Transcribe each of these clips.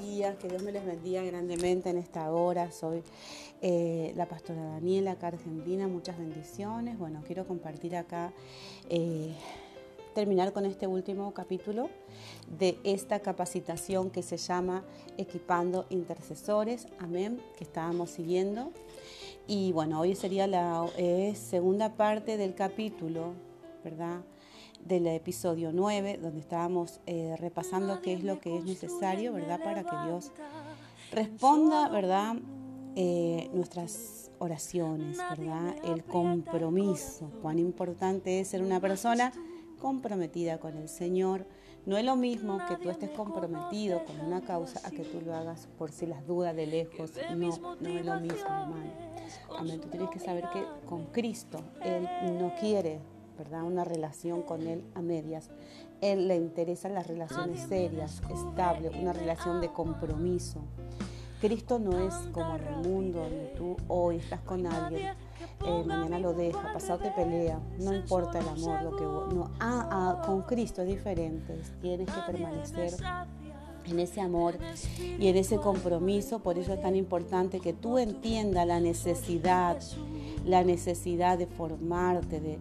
días, que Dios me les bendiga grandemente en esta hora. Soy eh, la pastora Daniela, acá muchas bendiciones. Bueno, quiero compartir acá, eh, terminar con este último capítulo de esta capacitación que se llama Equipando Intercesores, amén, que estábamos siguiendo. Y bueno, hoy sería la eh, segunda parte del capítulo, ¿verdad? Del episodio 9, donde estábamos eh, repasando qué es lo que es necesario, ¿verdad? Para que Dios responda, ¿verdad? Eh, nuestras oraciones, ¿verdad? El compromiso, cuán importante es ser una persona comprometida con el Señor. No es lo mismo que tú estés comprometido con una causa a que tú lo hagas por si las dudas de lejos. No, no es lo mismo, hermano. Amén. Tú tienes que saber que con Cristo Él no quiere ¿verdad? Una relación con Él a medias. Él le interesan las relaciones serias, estables, una relación de compromiso. Cristo no es como en el mundo donde tú hoy estás con alguien, eh, mañana lo deja, pasado te pelea, no importa el amor, lo que no, ah, ah, con Cristo es diferente, tienes que permanecer en ese amor y en ese compromiso, por eso es tan importante que tú entiendas la necesidad la necesidad de formarte, de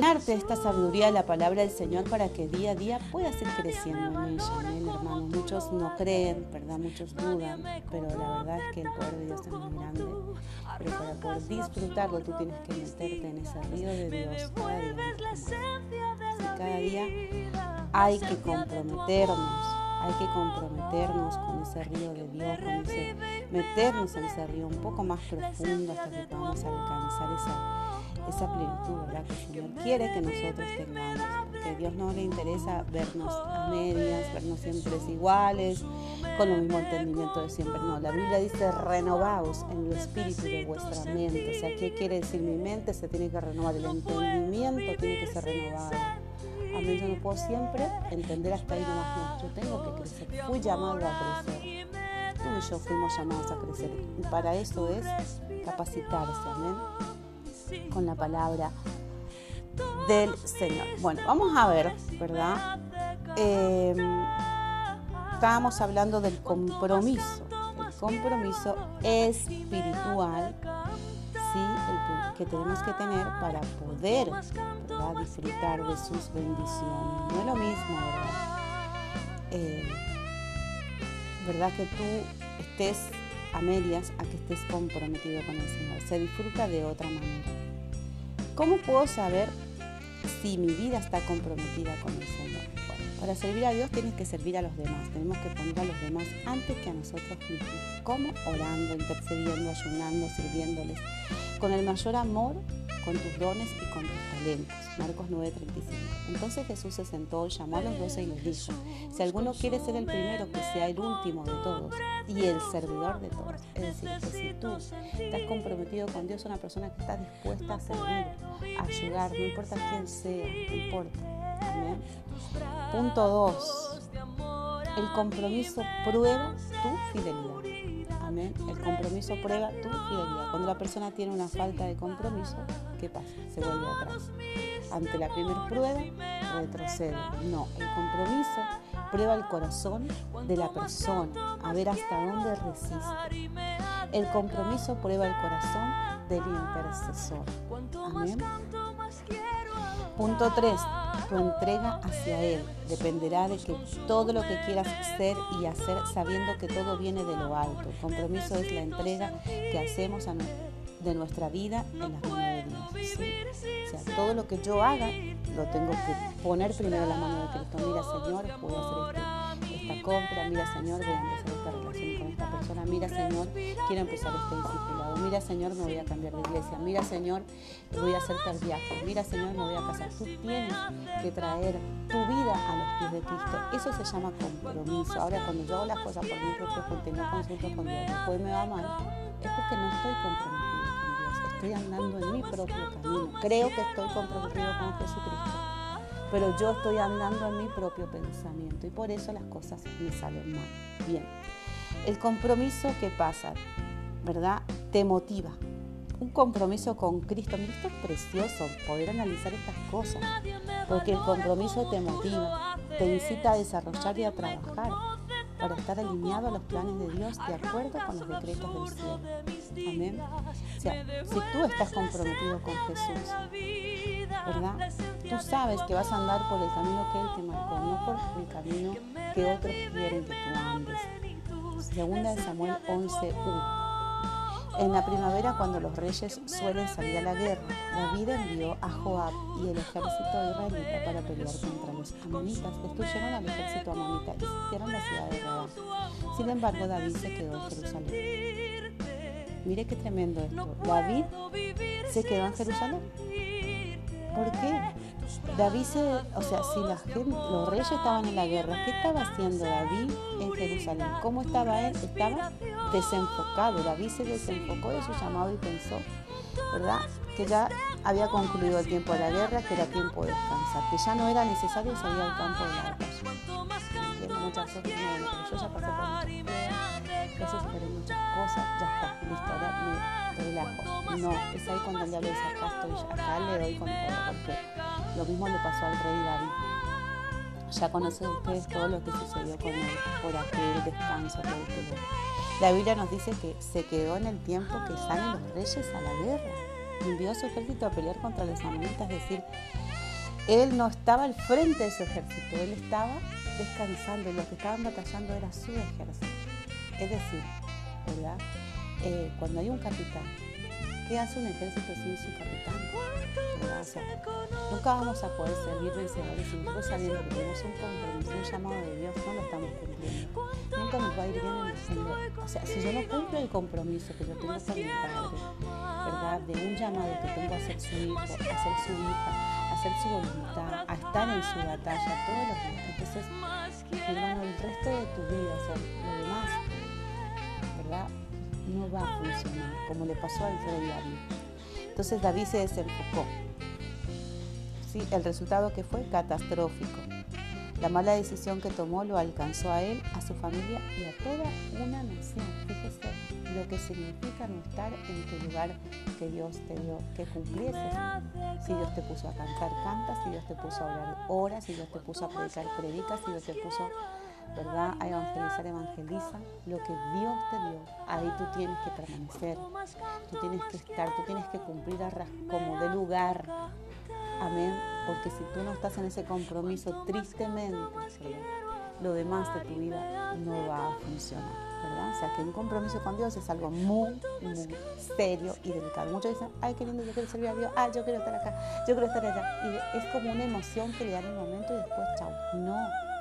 darte esta sabiduría de la palabra del Señor para que día a día puedas ir creciendo en ella, amén, hermano. Muchos no creen, ¿verdad? Muchos dudan, pero la verdad es que el poder de Dios es muy grande. Pero para poder disfrutarlo, tú tienes que meterte en ese río de Dios cada día. cada día hay que comprometernos hay que comprometernos con ese río de Dios, con ese, meternos en ese río un poco más profundo hasta que podamos alcanzar esa, esa plenitud ¿verdad? que el quiere que nosotros tengamos. Porque a Dios no le interesa vernos a medias, vernos siempre iguales, con el mismo entendimiento de siempre. No, la Biblia dice renovaos en el espíritu de vuestra mente. O sea, ¿qué quiere decir mi mente? Se tiene que renovar, el entendimiento tiene que ser renovado Amén, yo no puedo siempre entender hasta ahí nomás. No, yo tengo que crecer. Fui llamado a crecer. Tú y yo fuimos llamados a crecer. Y para eso es capacitarse, amén, con la palabra del Señor. Bueno, vamos a ver, ¿verdad? Em, estábamos hablando del compromiso, el compromiso espiritual que tenemos que tener para poder disfrutar de sus bendiciones. No es lo mismo, ¿verdad? Eh, ¿Verdad? Que tú estés a medias a que estés comprometido con el Señor. Se disfruta de otra manera. ¿Cómo puedo saber si mi vida está comprometida con el Señor? Bueno, para servir a Dios tienes que servir a los demás. Tenemos que poner a los demás antes que a nosotros mismos. ¿Cómo? Orando, intercediendo, ayunando, sirviéndoles con el mayor amor, con tus dones y con tus talentos. Marcos 9:35. Entonces Jesús se sentó, llamó a los doce y les dijo, si alguno quiere ser el primero, que sea el último de todos y el servidor de todos. Es decir, que si tú estás comprometido con Dios, una persona que está dispuesta a servir, a ayudar, no importa quién sea, no importa. Amén. Punto 2. El compromiso prueba tu fidelidad. El compromiso prueba tu fidelidad. Cuando la persona tiene una falta de compromiso, ¿qué pasa? Se vuelve atrás. Ante la primera prueba, retrocede. No, el compromiso prueba el corazón de la persona, a ver hasta dónde resiste. El compromiso prueba el corazón del intercesor. Amén. Punto 3 tu entrega hacia Él dependerá de que todo lo que quieras ser y hacer sabiendo que todo viene de lo alto. El compromiso es la entrega que hacemos de nuestra vida en las manos de Dios. O sea, todo lo que yo haga lo tengo que poner primero en la mano de Cristo. Mira, Señor, voy a hacer esta compra. Mira, Señor, voy a empezar persona. Mira, Señor, quiero empezar este discipulado. Mira, Señor, me voy a cambiar de iglesia. Mira, Señor, voy a hacer tal viaje. Mira, Señor, me voy a casar. Tú tienes que traer tu vida a los pies de Cristo. Eso se llama compromiso. Ahora, cuando yo hago las cosas por mi propio no consulto con Dios, después me va mal, es porque no estoy comprometido con Dios. Estoy andando en mi propio camino. Creo que estoy comprometido con Jesucristo pero yo estoy andando en mi propio pensamiento y por eso las cosas me salen mal. Bien, el compromiso que pasa, ¿verdad? Te motiva. Un compromiso con Cristo. Mira, esto es precioso, poder analizar estas cosas, porque el compromiso te motiva, te incita a desarrollar y a trabajar para estar alineado a los planes de Dios de acuerdo con los decretos del cielo. Amén. Si tú estás comprometido con Jesús, ¿verdad? Tú sabes que vas a andar por el camino que Él te marcó, no por el camino que otros quieren que tú andes. Segunda de Samuel 11.1 en la primavera, cuando los reyes suelen salir a la guerra, David envió a Joab y el ejército israelita para pelear contra los amonitas. Destruyeron al ejército amonita y sitiaron la ciudad de Rabá. Sin embargo, David se quedó en Jerusalén. Mire qué tremendo esto. David se quedó en Jerusalén. ¿Por qué? David se, o sea, si la los reyes estaban en la guerra, ¿qué estaba haciendo David en Jerusalén? ¿Cómo estaba él? Estaba desenfocado. David se desenfocó de su llamado y pensó, ¿verdad? Que ya había concluido el tiempo de la guerra, que era tiempo de descansar, que ya no era necesario salir al campo de la batalla. Muchas veces, no, pero yo ya pasé por muchas cosas, ya está, listo, ahora me relajo. No, es ahí cuando el diablo dice, acá estoy, acá le doy con todo, porque lo mismo le pasó al rey David. Ya conocen ustedes todo lo que sucedió con él por aquel descanso que tuvo. La Biblia nos dice que se quedó en el tiempo que salen los reyes a la guerra. Envió a su ejército a pelear contra los amonitas, es decir, él no estaba al frente de su ejército, él estaba descansando y los que estaban batallando era su ejército. Es decir, ¿verdad? Eh, cuando hay un capitán ¿Qué hace un ejército sin su capitán? nunca vamos a poder servir vencedores si nosotros sabiendo que tenemos un compromiso, un llamado de Dios, no lo estamos cumpliendo. Nunca nos va a ir bien en el Señor. O sea, si yo no cumplo el compromiso que yo tengo con mi Padre, ¿verdad? De un llamado que tengo a ser su hijo, a ser su hija, a hacer su voluntad, a estar en su batalla todos los días. Entonces, hermano, el resto de tu vida, o sea, lo demás, ¿verdad? No va a funcionar, como le pasó al rey David. Entonces David se desenfocó. ¿Sí? El resultado que fue catastrófico. La mala decisión que tomó lo alcanzó a él, a su familia y a toda una nación. Fíjese lo que significa no estar en tu lugar que Dios te dio, que cumplieses. Si Dios te puso a cantar, canta. Si Dios te puso a orar, ora. Si Dios te puso a predicar, predica. Si Dios te puso ¿verdad? A evangelizar, evangeliza. Lo que Dios te dio, ahí tú tienes que permanecer. Tú tienes que estar, tú tienes que cumplir como de lugar. Amén. Porque si tú no estás en ese compromiso, tristemente, lo demás de tu vida no va a funcionar. ¿verdad? O sea, que un compromiso con Dios es algo muy, muy serio y delicado. Muchos dicen, ay, qué lindo, yo quiero servir a Dios, ay, yo quiero estar acá, yo quiero estar allá. Y es como una emoción que le dan en el momento y después, chao. No, ¿Y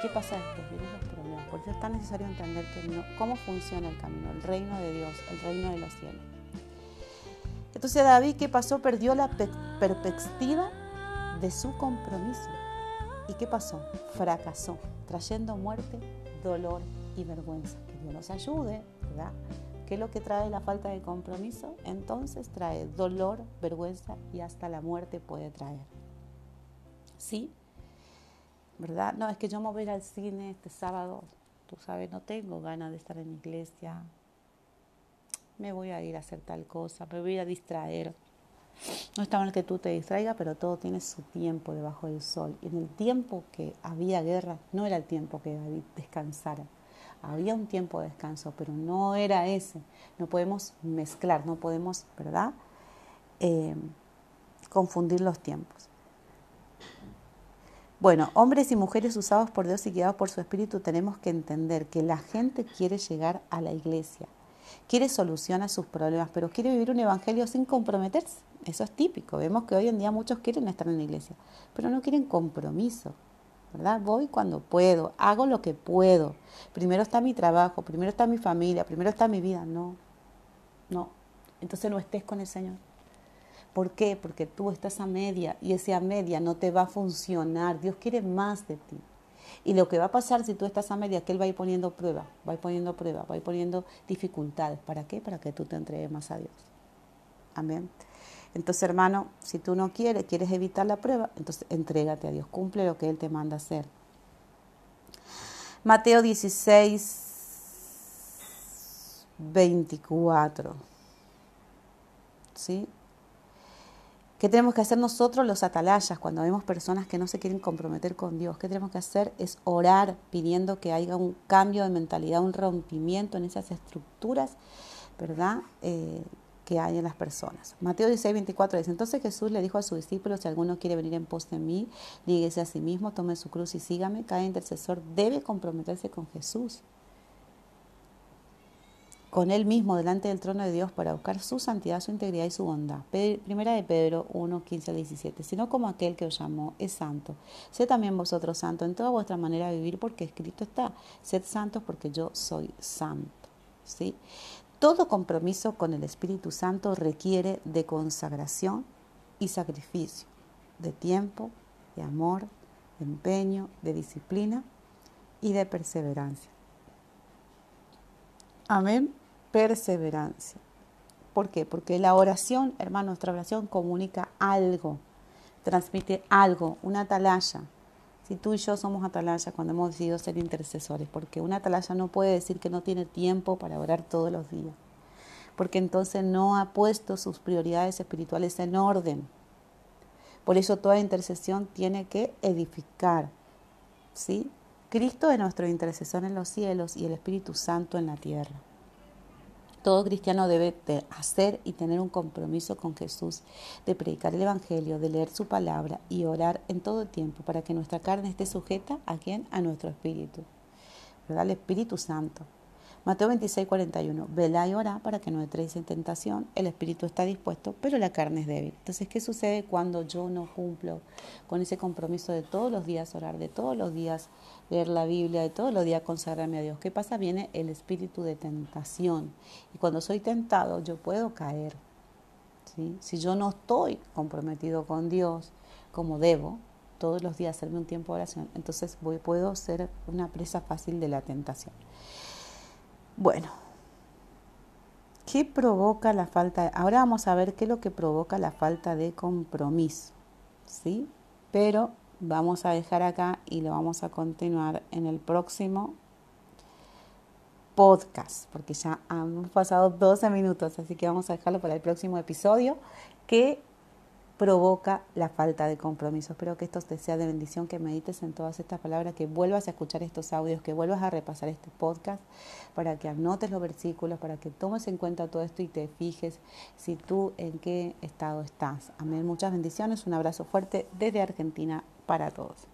qué pasa después? Vienen los problemas. Por eso es tan necesario entender que cómo funciona el camino, el reino de Dios, el reino de los cielos. Entonces David, ¿qué pasó? Perdió la perspectiva de su compromiso. ¿Y qué pasó? Fracasó, trayendo muerte, dolor y vergüenza. Que Dios nos ayude, ¿verdad? ¿Qué es lo que trae la falta de compromiso? Entonces trae dolor, vergüenza y hasta la muerte puede traer. ¿Sí? ¿Verdad? No, es que yo me voy a ir al cine este sábado, tú sabes, no tengo ganas de estar en la iglesia, me voy a ir a hacer tal cosa, me voy a distraer. No está mal que tú te distraigas, pero todo tiene su tiempo debajo del sol. Y en el tiempo que había guerra, no era el tiempo que David descansara. Había un tiempo de descanso, pero no era ese. No podemos mezclar, no podemos, ¿verdad? Eh, confundir los tiempos. Bueno, hombres y mujeres usados por Dios y guiados por su Espíritu, tenemos que entender que la gente quiere llegar a la iglesia, quiere solucionar sus problemas, pero quiere vivir un evangelio sin comprometerse. Eso es típico. Vemos que hoy en día muchos quieren estar en la iglesia, pero no quieren compromiso. ¿verdad? Voy cuando puedo, hago lo que puedo. Primero está mi trabajo, primero está mi familia, primero está mi vida. No, no. Entonces no estés con el Señor. ¿Por qué? Porque tú estás a media y ese a media no te va a funcionar. Dios quiere más de ti. Y lo que va a pasar si tú estás a media que Él va a ir poniendo prueba, va a ir poniendo prueba, va a ir poniendo dificultades. ¿Para qué? Para que tú te entregues más a Dios. Amén. Entonces, hermano, si tú no quieres, quieres evitar la prueba, entonces entrégate a Dios, cumple lo que Él te manda hacer. Mateo 16, 24. ¿Sí? ¿Qué tenemos que hacer nosotros los atalayas cuando vemos personas que no se quieren comprometer con Dios? ¿Qué tenemos que hacer? Es orar pidiendo que haya un cambio de mentalidad, un rompimiento en esas estructuras, ¿verdad? Eh, que hay en las personas. Mateo 16, 24 dice, entonces Jesús le dijo a sus discípulos, si alguno quiere venir en pos de mí, díguese a sí mismo, tome su cruz y sígame. Cada intercesor debe comprometerse con Jesús con él mismo delante del trono de Dios para buscar su santidad, su integridad y su bondad. Primera de Pedro 1, 15 al 17. Sino como aquel que os llamó es santo. Sé también vosotros santos en toda vuestra manera de vivir, porque escrito está: sed santos porque yo soy santo. ¿Sí? Todo compromiso con el Espíritu Santo requiere de consagración y sacrificio, de tiempo, de amor, de empeño, de disciplina y de perseverancia. Amén perseverancia. ¿Por qué? Porque la oración, hermano, nuestra oración comunica algo, transmite algo, una atalaya. Si tú y yo somos atalaya cuando hemos decidido ser intercesores, porque una atalaya no puede decir que no tiene tiempo para orar todos los días, porque entonces no ha puesto sus prioridades espirituales en orden. Por eso toda intercesión tiene que edificar, ¿sí? Cristo es nuestro intercesor en los cielos y el Espíritu Santo en la tierra. Todo cristiano debe hacer y tener un compromiso con Jesús, de predicar el Evangelio, de leer su palabra y orar en todo tiempo para que nuestra carne esté sujeta a quién? A nuestro espíritu, ¿verdad? El Espíritu Santo. Mateo 26, 41. Vela y ora para que no entréis en tentación. El espíritu está dispuesto, pero la carne es débil. Entonces, ¿qué sucede cuando yo no cumplo con ese compromiso de todos los días orar, de todos los días leer la Biblia, de todos los días consagrarme a Dios? ¿Qué pasa? Viene el espíritu de tentación. Y cuando soy tentado, yo puedo caer. ¿sí? Si yo no estoy comprometido con Dios como debo, todos los días hacerme un tiempo de oración, entonces voy, puedo ser una presa fácil de la tentación. Bueno, ¿qué provoca la falta? Ahora vamos a ver qué es lo que provoca la falta de compromiso, ¿sí? Pero vamos a dejar acá y lo vamos a continuar en el próximo podcast, porque ya han pasado 12 minutos, así que vamos a dejarlo para el próximo episodio, que provoca la falta de compromiso. Espero que esto te sea de bendición, que medites en todas estas palabras, que vuelvas a escuchar estos audios, que vuelvas a repasar este podcast, para que anotes los versículos, para que tomes en cuenta todo esto y te fijes si tú en qué estado estás. Amén. Muchas bendiciones, un abrazo fuerte desde Argentina para todos.